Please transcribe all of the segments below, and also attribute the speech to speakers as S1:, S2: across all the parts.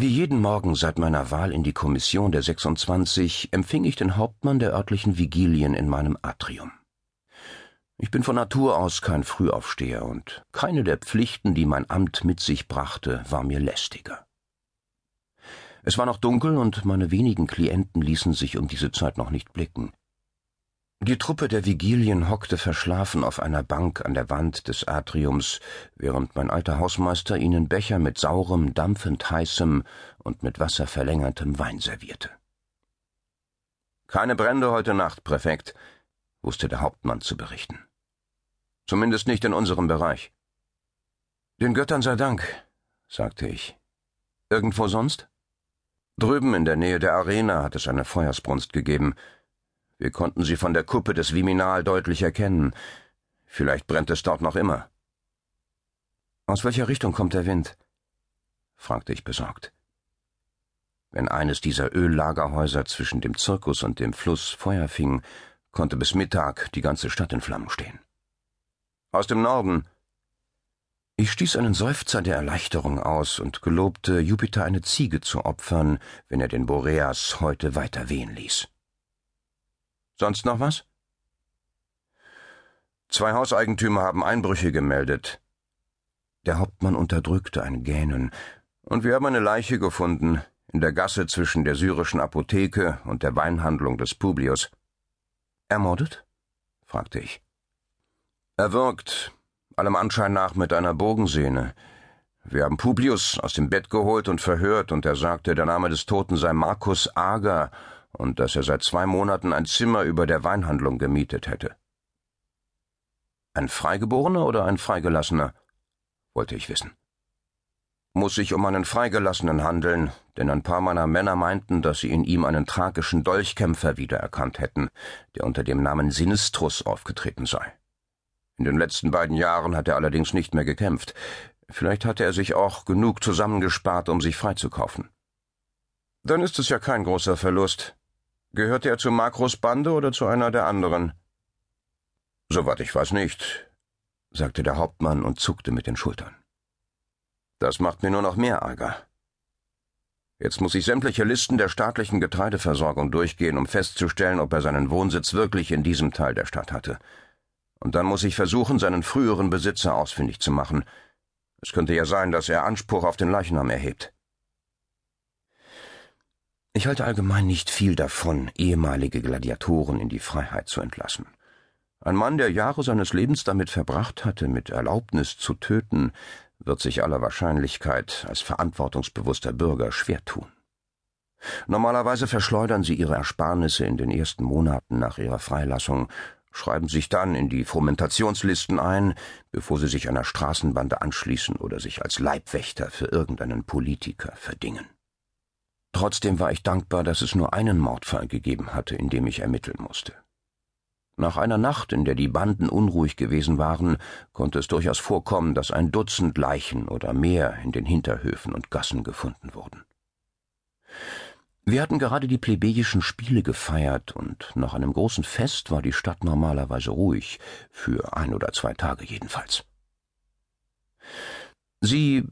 S1: Wie jeden Morgen seit meiner Wahl in die Kommission der 26 empfing ich den Hauptmann der örtlichen Vigilien in meinem Atrium. Ich bin von Natur aus kein Frühaufsteher und keine der Pflichten, die mein Amt mit sich brachte, war mir lästiger. Es war noch dunkel und meine wenigen Klienten ließen sich um diese Zeit noch nicht blicken. Die Truppe der Vigilien hockte verschlafen auf einer Bank an der Wand des Atriums, während mein alter Hausmeister ihnen Becher mit saurem, dampfend heißem und mit Wasser verlängertem Wein servierte. Keine Brände heute Nacht, Präfekt, wusste der Hauptmann zu berichten. Zumindest nicht in unserem Bereich. Den Göttern sei Dank, sagte ich. Irgendwo sonst? Drüben in der Nähe der Arena hat es eine Feuersbrunst gegeben, wir konnten sie von der Kuppe des Viminal deutlich erkennen. Vielleicht brennt es dort noch immer. Aus welcher Richtung kommt der Wind? fragte ich besorgt. Wenn eines dieser Öllagerhäuser zwischen dem Zirkus und dem Fluss Feuer fing, konnte bis Mittag die ganze Stadt in Flammen stehen. Aus dem Norden. Ich stieß einen Seufzer der Erleichterung aus und gelobte, Jupiter eine Ziege zu opfern, wenn er den Boreas heute weiter wehen ließ. Sonst noch was? Zwei Hauseigentümer haben Einbrüche gemeldet. Der Hauptmann unterdrückte ein Gähnen, und wir haben eine Leiche gefunden, in der Gasse zwischen der syrischen Apotheke und der Weinhandlung des Publius. Ermordet? fragte ich. Erwürgt, allem Anschein nach mit einer Bogensehne. Wir haben Publius aus dem Bett geholt und verhört, und er sagte, der Name des Toten sei Markus Ager und dass er seit zwei Monaten ein Zimmer über der Weinhandlung gemietet hätte. Ein Freigeborener oder ein Freigelassener? wollte ich wissen. Muss sich um einen Freigelassenen handeln, denn ein paar meiner Männer meinten, dass sie in ihm einen tragischen Dolchkämpfer wiedererkannt hätten, der unter dem Namen Sinistrus aufgetreten sei. In den letzten beiden Jahren hat er allerdings nicht mehr gekämpft. Vielleicht hatte er sich auch genug zusammengespart, um sich freizukaufen. Dann ist es ja kein großer Verlust, Gehörte er zu Makros Bande oder zu einer der anderen? Soweit ich weiß nicht, sagte der Hauptmann und zuckte mit den Schultern. Das macht mir nur noch mehr Ärger. Jetzt muss ich sämtliche Listen der staatlichen Getreideversorgung durchgehen, um festzustellen, ob er seinen Wohnsitz wirklich in diesem Teil der Stadt hatte. Und dann muss ich versuchen, seinen früheren Besitzer ausfindig zu machen. Es könnte ja sein, dass er Anspruch auf den Leichnam erhebt. Ich halte allgemein nicht viel davon, ehemalige Gladiatoren in die Freiheit zu entlassen. Ein Mann, der Jahre seines Lebens damit verbracht hatte, mit Erlaubnis zu töten, wird sich aller Wahrscheinlichkeit als verantwortungsbewusster Bürger schwer tun. Normalerweise verschleudern sie ihre Ersparnisse in den ersten Monaten nach ihrer Freilassung, schreiben sich dann in die Frumentationslisten ein, bevor sie sich einer Straßenbande anschließen oder sich als Leibwächter für irgendeinen Politiker verdingen. Trotzdem war ich dankbar, dass es nur einen Mordfall gegeben hatte, in dem ich ermitteln musste. Nach einer Nacht, in der die Banden unruhig gewesen waren, konnte es durchaus vorkommen, dass ein Dutzend Leichen oder mehr in den Hinterhöfen und Gassen gefunden wurden. Wir hatten gerade die plebejischen Spiele gefeiert, und nach einem großen Fest war die Stadt normalerweise ruhig, für ein oder zwei Tage jedenfalls. Sie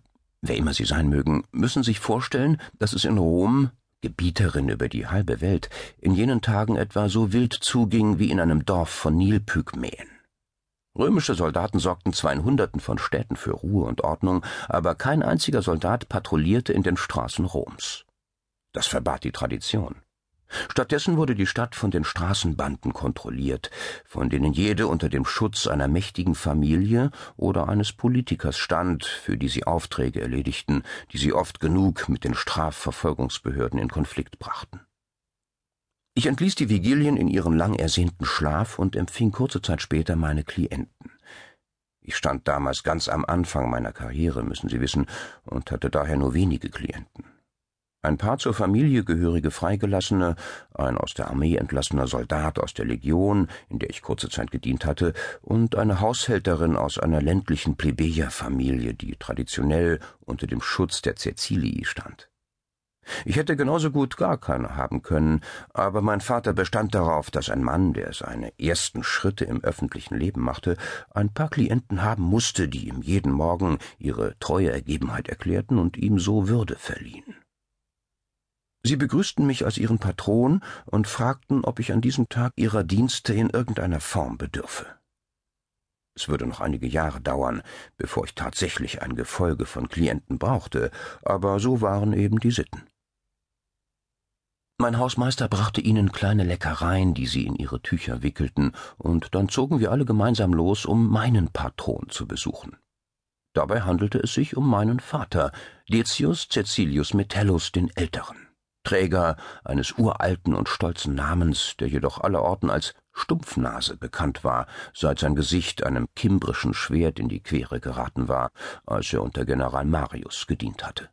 S1: wer immer sie sein mögen, müssen sich vorstellen, dass es in Rom, Gebieterin über die halbe Welt, in jenen Tagen etwa so wild zuging wie in einem Dorf von Nilpygmäen. Römische Soldaten sorgten zwar in Hunderten von Städten für Ruhe und Ordnung, aber kein einziger Soldat patrouillierte in den Straßen Roms. Das verbat die Tradition. Stattdessen wurde die Stadt von den Straßenbanden kontrolliert, von denen jede unter dem Schutz einer mächtigen Familie oder eines Politikers stand, für die sie Aufträge erledigten, die sie oft genug mit den Strafverfolgungsbehörden in Konflikt brachten. Ich entließ die Vigilien in ihren lang ersehnten Schlaf und empfing kurze Zeit später meine Klienten. Ich stand damals ganz am Anfang meiner Karriere, müssen Sie wissen, und hatte daher nur wenige Klienten ein paar zur Familie gehörige Freigelassene, ein aus der Armee entlassener Soldat aus der Legion, in der ich kurze Zeit gedient hatte, und eine Haushälterin aus einer ländlichen Plebejerfamilie, die traditionell unter dem Schutz der Cäcilii stand. Ich hätte genauso gut gar keine haben können, aber mein Vater bestand darauf, dass ein Mann, der seine ersten Schritte im öffentlichen Leben machte, ein paar Klienten haben musste, die ihm jeden Morgen ihre treue Ergebenheit erklärten und ihm so Würde verliehen. Sie begrüßten mich als ihren Patron und fragten, ob ich an diesem Tag ihrer Dienste in irgendeiner Form bedürfe. Es würde noch einige Jahre dauern, bevor ich tatsächlich ein Gefolge von Klienten brauchte, aber so waren eben die Sitten. Mein Hausmeister brachte ihnen kleine Leckereien, die sie in ihre Tücher wickelten, und dann zogen wir alle gemeinsam los, um meinen Patron zu besuchen. Dabei handelte es sich um meinen Vater, Decius Cecilius Metellus den Älteren, Träger eines uralten und stolzen Namens, der jedoch allerorten als Stumpfnase bekannt war, seit sein Gesicht einem kimbrischen Schwert in die Quere geraten war, als er unter General Marius gedient hatte.